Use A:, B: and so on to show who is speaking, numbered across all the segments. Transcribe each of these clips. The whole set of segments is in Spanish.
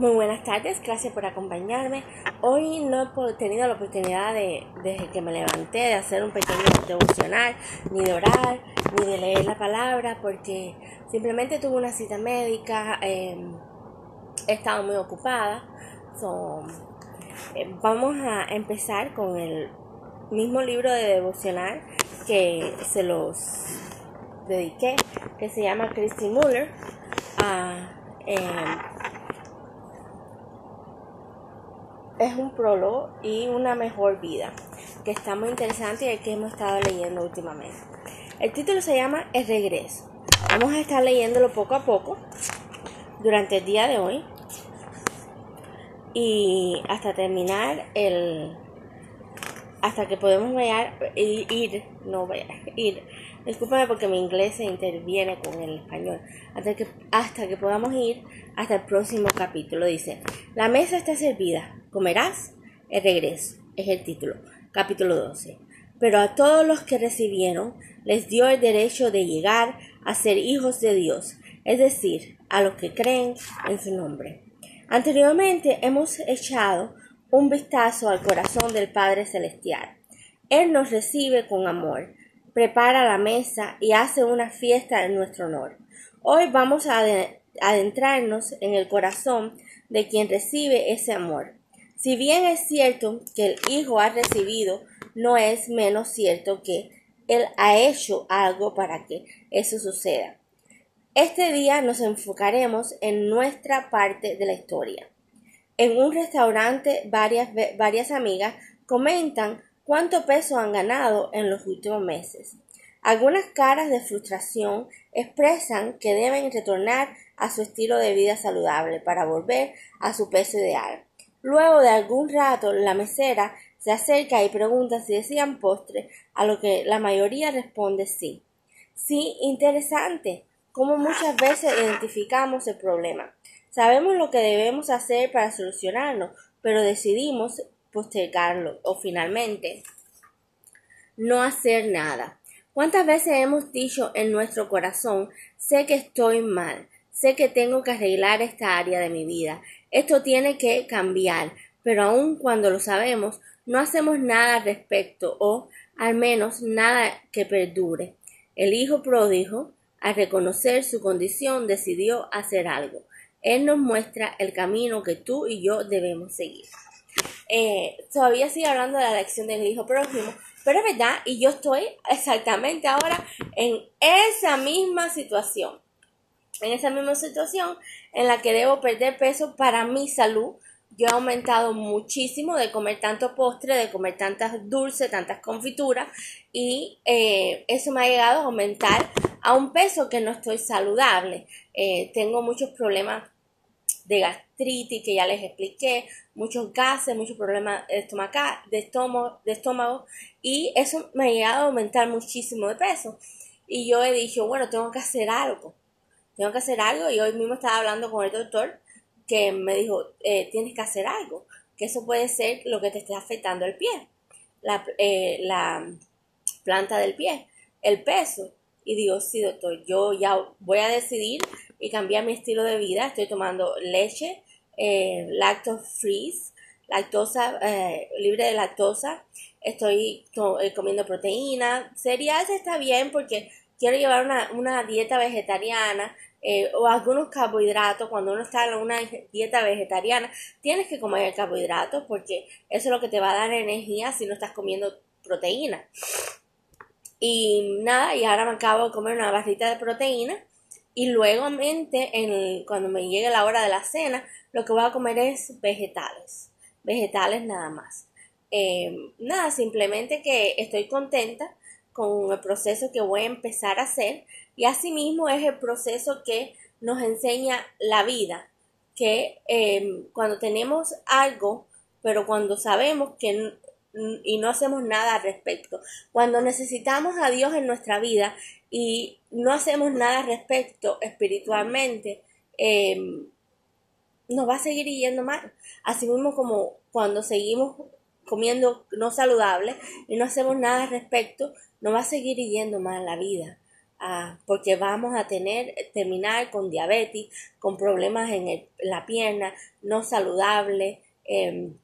A: Muy buenas tardes, gracias por acompañarme. Hoy no he tenido la oportunidad de, desde que me levanté, de hacer un pequeño devocional, ni de orar, ni de leer la palabra, porque simplemente tuve una cita médica, em, he estado muy ocupada. Eh, vamos a empezar con el mismo libro de devocional que se los dediqué, que se llama Christy Muller. Em, es un prólogo y una mejor vida, que está muy interesante y el que hemos estado leyendo últimamente. El título se llama El regreso. Vamos a estar leyéndolo poco a poco durante el día de hoy y hasta terminar el hasta que podemos ir, no ver, ir. Discúlpame porque mi inglés se interviene con el español. Hasta que, hasta que podamos ir hasta el próximo capítulo. Dice, la mesa está servida, comerás el regreso. Es el título, capítulo 12. Pero a todos los que recibieron les dio el derecho de llegar a ser hijos de Dios, es decir, a los que creen en su nombre. Anteriormente hemos echado un vistazo al corazón del Padre Celestial. Él nos recibe con amor, prepara la mesa y hace una fiesta en nuestro honor. Hoy vamos a adentrarnos en el corazón de quien recibe ese amor. Si bien es cierto que el Hijo ha recibido, no es menos cierto que Él ha hecho algo para que eso suceda. Este día nos enfocaremos en nuestra parte de la historia. En un restaurante varias, varias amigas comentan cuánto peso han ganado en los últimos meses. Algunas caras de frustración expresan que deben retornar a su estilo de vida saludable para volver a su peso ideal. Luego de algún rato, la mesera se acerca y pregunta si desean postre, a lo que la mayoría responde sí. Sí, interesante, como muchas veces identificamos el problema. Sabemos lo que debemos hacer para solucionarlo, pero decidimos postergarlo o finalmente no hacer nada. ¿Cuántas veces hemos dicho en nuestro corazón, sé que estoy mal, sé que tengo que arreglar esta área de mi vida, esto tiene que cambiar, pero aun cuando lo sabemos, no hacemos nada al respecto o al menos nada que perdure. El hijo pródigo, al reconocer su condición, decidió hacer algo. Él nos muestra el camino que tú y yo debemos seguir. Eh, todavía sigue hablando de la elección del hijo próximo, pero es verdad, y yo estoy exactamente ahora en esa misma situación. En esa misma situación en la que debo perder peso para mi salud. Yo he aumentado muchísimo de comer tanto postre, de comer tantas dulces, tantas confituras, y eh, eso me ha llegado a aumentar a un peso que no estoy saludable. Eh, tengo muchos problemas de gastritis que ya les expliqué, muchos gases, muchos problemas de estómago, de estómago, y eso me ha llegado a aumentar muchísimo de peso. Y yo he dicho, bueno, tengo que hacer algo, tengo que hacer algo y hoy mismo estaba hablando con el doctor que me dijo, eh, tienes que hacer algo, que eso puede ser lo que te esté afectando el pie, la, eh, la planta del pie, el peso. Y digo, sí, doctor, yo ya voy a decidir y cambiar mi estilo de vida. Estoy tomando leche, eh, lactose free, lactosa, eh, libre de lactosa. Estoy eh, comiendo proteína. Cereales está bien porque quiero llevar una, dieta vegetariana. Eh, o algunos carbohidratos, cuando uno está en una dieta vegetariana, tienes que comer carbohidratos porque eso es lo que te va a dar energía si no estás comiendo proteína. Y nada, y ahora me acabo de comer una barrita de proteína. Y luego, en cuando me llegue la hora de la cena, lo que voy a comer es vegetales. Vegetales nada más. Em, nada, simplemente que estoy contenta con el proceso que voy a empezar a hacer. Y asimismo es el proceso que nos enseña la vida. Que em, cuando tenemos algo, pero cuando sabemos que y no hacemos nada al respecto. Cuando necesitamos a Dios en nuestra vida y no hacemos nada al respecto espiritualmente, em, nos va a seguir yendo mal. Así mismo como cuando seguimos comiendo no saludable y no hacemos nada al respecto, nos va a seguir yendo mal la vida. ah, porque vamos a tener, terminar con diabetes, con problemas en, la pierna, no saludable, em,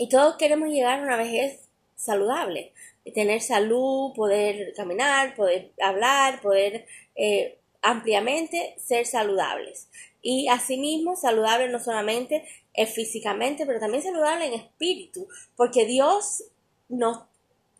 A: y todos queremos llegar a una vejez saludable, tener salud, poder caminar, poder hablar, poder eh, ampliamente ser saludables. Y asimismo, saludable no solamente físicamente, pero también saludable en espíritu, porque Dios nos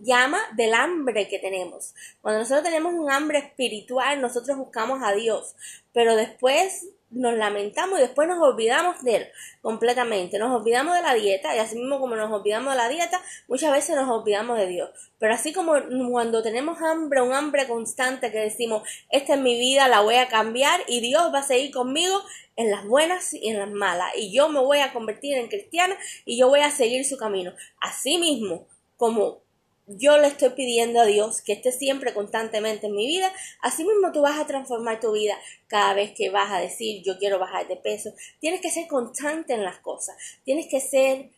A: llama del hambre que tenemos. Cuando nosotros tenemos un hambre espiritual, nosotros buscamos a Dios, pero después nos lamentamos y después nos olvidamos de él completamente. Nos olvidamos de la dieta y así mismo como nos olvidamos de la dieta, muchas veces nos olvidamos de Dios. Pero así como cuando tenemos hambre, un hambre constante que decimos, esta es mi vida, la voy a cambiar y Dios va a seguir conmigo en las buenas y en las malas y yo me voy a convertir en cristiana y yo voy a seguir su camino. Así mismo como yo le estoy pidiendo a Dios que esté siempre constantemente en mi vida, así mismo tú vas a transformar tu vida. Cada vez que vas a decir yo quiero bajar de peso. Tienes que ser constante en las cosas, tienes que ser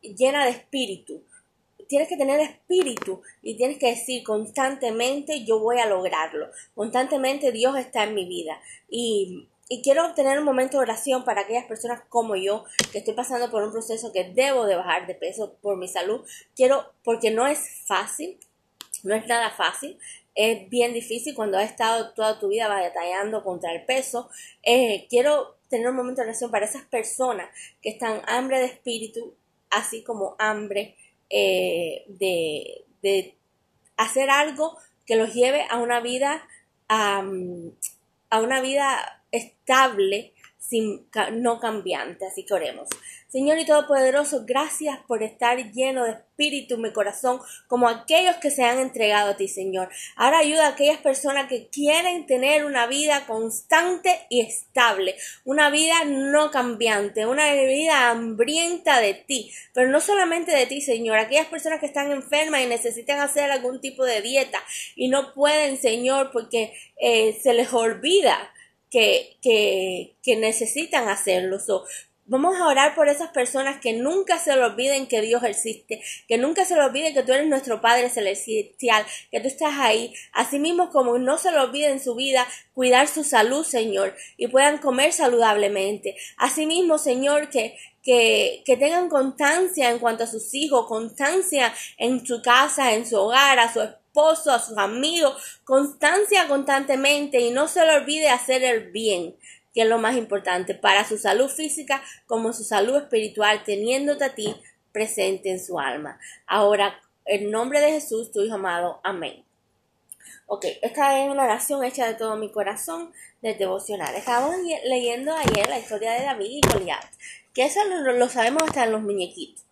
A: llena de espíritu, tienes que tener espíritu y tienes que decir constantemente yo voy a lograrlo, constantemente Dios está en mi vida. Y y quiero tener un momento de oración para aquellas personas como yo que estoy pasando por un proceso que debo de bajar de peso por mi salud. Quiero, porque no es fácil, no es nada fácil. Es bien difícil cuando has estado toda tu vida batallando contra el peso. Eh, quiero tener un momento de oración para esas personas que están hambre de espíritu, así como hambre eh, de, de, hacer algo que los lleve a una vida, a una vida estable, sin, no cambiante. Así que oremos. Señor y Todopoderoso, gracias por estar lleno de espíritu mi corazón, como aquellos que se han entregado a ti, Señor. Ahora ayuda a aquellas personas que quieren tener una vida constante y estable, una vida no cambiante, una vida hambrienta de ti, pero no solamente de ti, Señor. Aquellas personas que están enfermas y necesitan hacer algún tipo de dieta y no pueden, Señor, porque eh, se les olvida que, que, necesitan hacerlo. Vamos a orar por esas personas que nunca se lo olviden que Dios existe, que nunca se lo olviden que tú eres nuestro Padre Celestial, que tú estás ahí. Asimismo, como no se lo olviden su vida, cuidar su salud, Señor, y puedan comer saludablemente. Asimismo, Señor, que, que, que tengan constancia en cuanto a sus hijos, constancia en su casa, en su hogar, a su esposo, a sus amigos, constancia constantemente y no se le olvide hacer el bien, que es lo más importante para su salud física como su salud espiritual, teniéndote a ti presente en su alma. Ahora, en nombre de Jesús, tu Hijo amado. Amén. Ok, esta es una oración hecha de todo mi corazón de devocional. Estábamos leyendo ayer la historia de David y Goliat, que eso lo, lo sabemos hasta en los muñequitos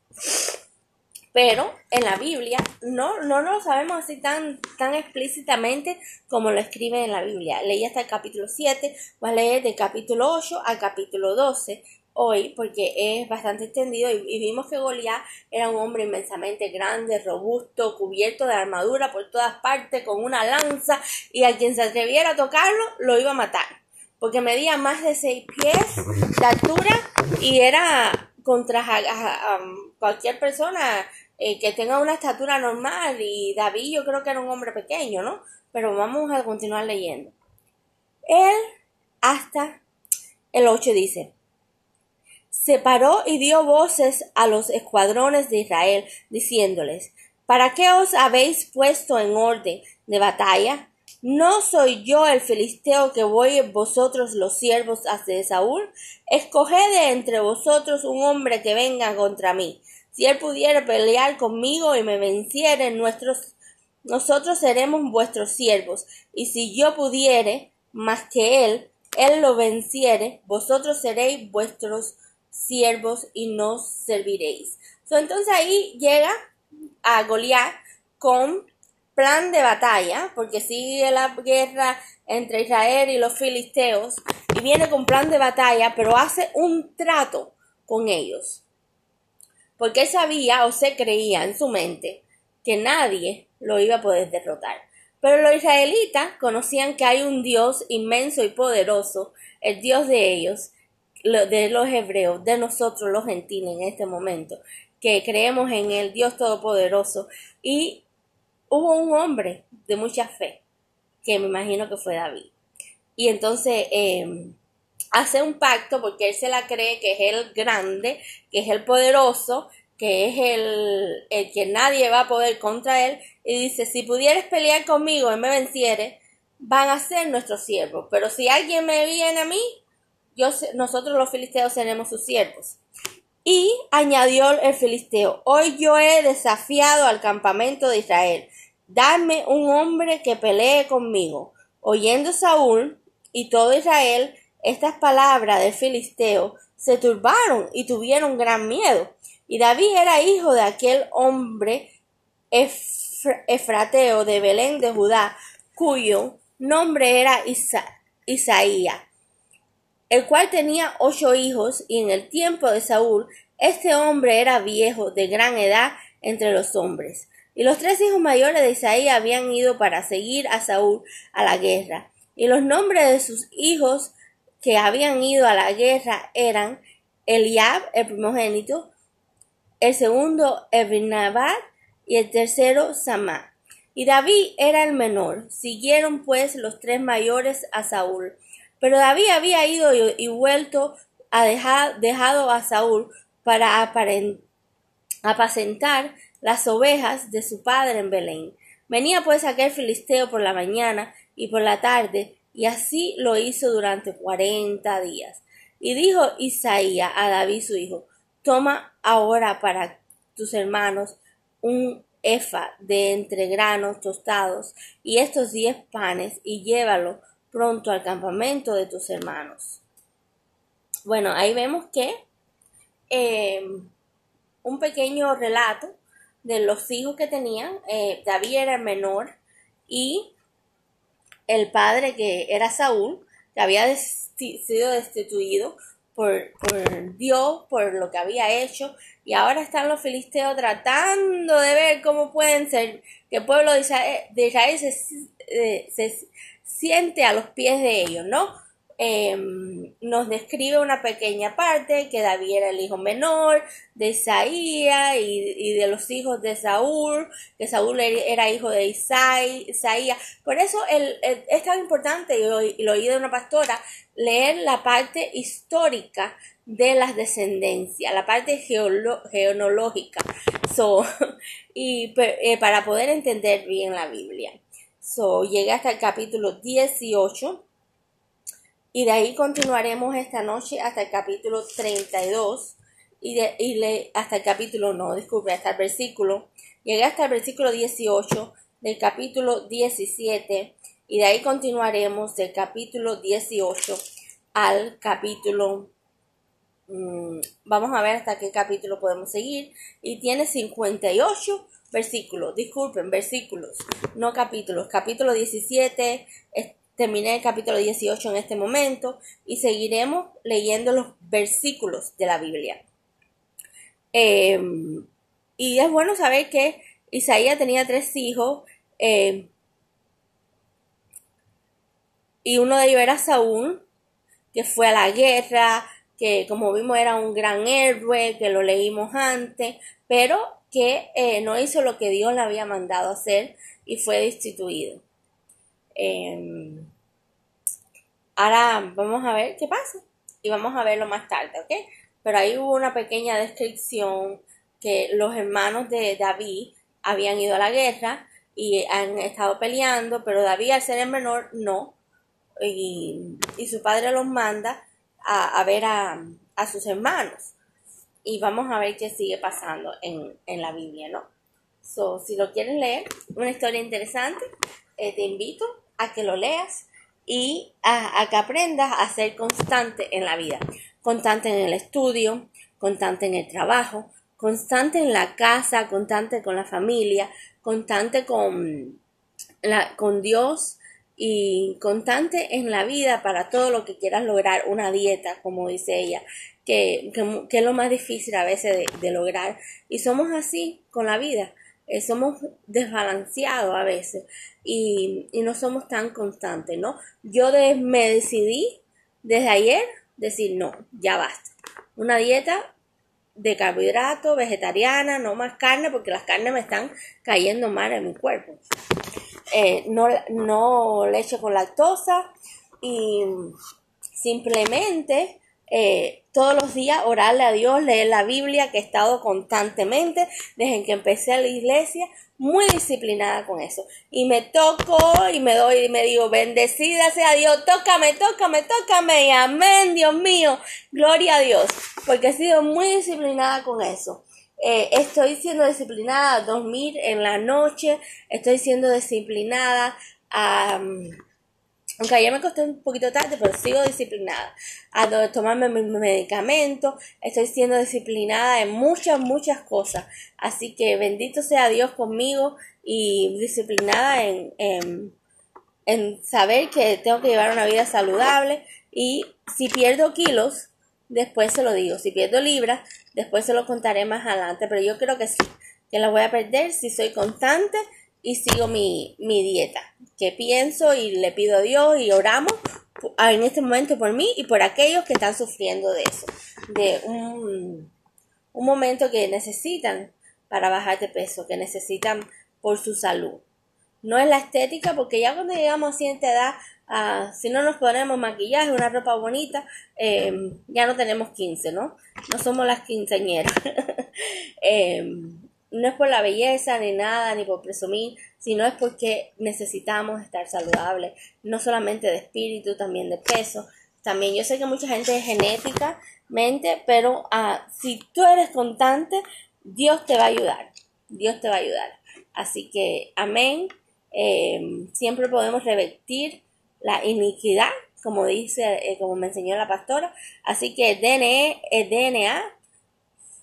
A: pero en la Biblia no, no lo sabemos así tan, tan explícitamente como lo escribe en la Biblia. Leí hasta el capítulo 7, voy a leer del capítulo 8 al capítulo 12 hoy porque es bastante extendido y, vimos que Goliat era un hombre inmensamente grande, robusto, cubierto de armadura por todas partes, con una lanza y a quien se atreviera a tocarlo lo iba a matar porque medía más de 6 pies de altura y era contra cualquier persona eh, que tenga una estatura normal y David yo creo que era un hombre pequeño, ¿no? Pero vamos a continuar leyendo. Él hasta el 8 dice, se paró y dio voces a los escuadrones de Israel, diciéndoles, ¿para qué os habéis puesto en orden de batalla? ¿No soy yo el filisteo que voy vosotros los siervos de Saúl? Escoged de entre vosotros un hombre que venga contra mí. Si él pudiera pelear conmigo y me venciere, nuestros, nosotros seremos vuestros siervos. Y si yo pudiere más que él, él lo venciere, vosotros seréis vuestros siervos y nos serviréis. entonces ahí llega a Goliat con plan de batalla, porque sigue la guerra entre Israel y los filisteos, y viene con plan de batalla, pero hace un trato con ellos porque él sabía o se creía en su mente que nadie lo iba a poder derrotar. Pero los israelitas conocían que hay un Dios inmenso y poderoso, el Dios de ellos, de los hebreos, de nosotros los gentiles en este momento, que creemos en el Dios Todopoderoso. Y hubo un hombre de mucha fe, que me imagino que fue David. Y entonces em, hace un pacto porque él se la cree que es el grande, que es el poderoso, que es el, el que nadie va a poder contra él, y dice, si pudieres pelear conmigo y me venciere, van a ser nuestros siervos, pero si alguien me viene a mí, yo, nosotros los filisteos seremos sus siervos. Y añadió el filisteo, hoy yo he desafiado al campamento de Israel, dame un hombre que pelee conmigo. Oyendo Saúl y todo Israel estas palabras del filisteo, se turbaron y tuvieron gran miedo. Y David era hijo de aquel hombre efrateo de Belén de Judá, cuyo nombre era Isaías, el cual tenía ocho hijos, y en el tiempo de Saúl, este hombre era viejo, de gran edad entre los hombres. Y los tres hijos mayores de Isaías habían ido para seguir a Saúl a la guerra. Y los nombres de sus hijos que habían ido a la guerra eran Eliab, el primogénito, el segundo Ebinabat y el tercero Samá. Y David era el menor. Siguieron pues los tres mayores a Saúl. Pero David había ido y, vuelto a dejar, dejado a Saúl para apacentar las ovejas de su padre en Belén. Venía pues aquel filisteo por la mañana y por la tarde, y así lo hizo durante cuarenta días. Y dijo Isaías a David su hijo, toma ahora para tus hermanos un efa de entre granos tostados y estos diez panes y llévalo pronto al campamento de tus hermanos. Bueno, ahí vemos que em, un pequeño relato de los hijos que tenían. Eh, David era el menor y el padre que era Saúl, que había sido destituido por, por, Dios, por lo que había hecho, y ahora están los filisteos tratando de ver cómo pueden ser, que el pueblo de Israel, se, eh, se siente a los pies de ellos, ¿no? Em, nos describe una pequeña parte que David era el hijo menor de Isaías y, de los hijos de Saúl, que Saúl era hijo de Isaías. Por eso es tan importante, y lo, oí de una pastora, leer la parte histórica de las descendencias, la parte genealógica, y eh, para poder entender bien la Biblia. So, llegué hasta el capítulo 18 y de ahí continuaremos esta noche hasta el capítulo 32 y, de, y le, hasta el capítulo, no, disculpe, hasta el versículo. Llegué hasta el versículo 18 del capítulo 17 y de ahí continuaremos del capítulo 18 al capítulo mm, vamos a ver hasta qué capítulo podemos seguir. Y tiene 58 versículos disculpen versículos no capítulos capítulo 17 Terminé el capítulo 18 en este momento y seguiremos leyendo los versículos de la Biblia. Em, y es bueno saber que Isaías tenía tres hijos em, y uno de ellos era Saúl, que fue a la guerra, que como vimos era un gran héroe, que lo leímos antes, pero que eh, no hizo lo que Dios le había mandado hacer y fue destituido. Em, ahora vamos a ver qué pasa y vamos a verlo más tarde, ¿ok? Pero ahí hubo una pequeña descripción que los hermanos de David habían ido a la guerra y han estado peleando, pero David al ser el menor no. Y, su padre los manda a, ver a, sus hermanos. Y vamos a ver qué sigue pasando en, la Biblia, ¿no? So, si lo quieres leer, una historia interesante, eh, te invito a que lo leas y a, que aprendas a ser constante en la vida, constante en el estudio, constante en el trabajo, constante en la casa, constante con la familia, constante con, la, con Dios y constante en la vida para todo lo que quieras lograr, una dieta, como dice ella, que, que, es lo más difícil a veces de lograr. Y somos así con la vida. Eh, somos desbalanceados a veces y, no somos tan constantes, ¿no? Yo me decidí desde ayer decir, no, ya basta. Una dieta de carbohidratos, vegetariana, no más carne, porque las carnes me están cayendo mal en mi cuerpo. eh, no, no leche con lactosa y simplemente eh, todos los días orarle a Dios, leer la Biblia, que he estado constantemente desde que empecé a la iglesia, muy disciplinada con eso. Y me toco y me doy y me digo, bendecida sea Dios, tócame, tócame, tócame, y amén, Dios mío, gloria a Dios, porque he sido muy disciplinada con eso. Eh, estoy siendo disciplinada a dormir en la noche, estoy siendo disciplinada a... aunque ayer me costó un poquito tarde, pero sigo disciplinada a tomarme mis medicamentos, estoy siendo disciplinada en muchas, muchas cosas. Así que bendito sea Dios conmigo y disciplinada en, en, en saber que tengo que llevar una vida saludable y si pierdo kilos, después se lo digo. Si pierdo libras, después se lo contaré más adelante. Pero yo creo que sí, que la voy a perder si soy constante y sigo mi, mi dieta. Que pienso y le pido a Dios y oramos en este momento por mí y por aquellos que están sufriendo de eso. De un, un momento que necesitan para bajar de peso, que necesitan por su salud. No es la estética, porque ya cuando llegamos a cierta edad Ah, si no nos ponemos maquillaje, una ropa bonita, em, ya no tenemos 15, ¿no? No somos las quinceañeras. Em, no es por la belleza ni nada, ni por presumir, sino es porque necesitamos estar saludables, no solamente de espíritu, también de peso. También yo sé que mucha gente es genéticamente, pero ah, si tú eres constante, Dios te va a ayudar. Dios te va a ayudar. Así que, amén. Em, siempre podemos revertir la iniquidad, como dice, eh, como me enseñó la pastora. Así que DNA, el DNA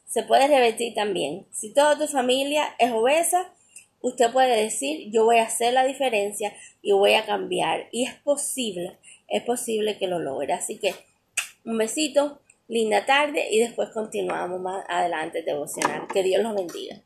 A: se puede revertir también. Si toda tu familia es obesa, usted puede decir, yo voy a hacer la diferencia y voy a cambiar. Y es posible, es posible que lo logre. Así que un besito, linda tarde y después continuamos más adelante devocional. Que Dios los bendiga.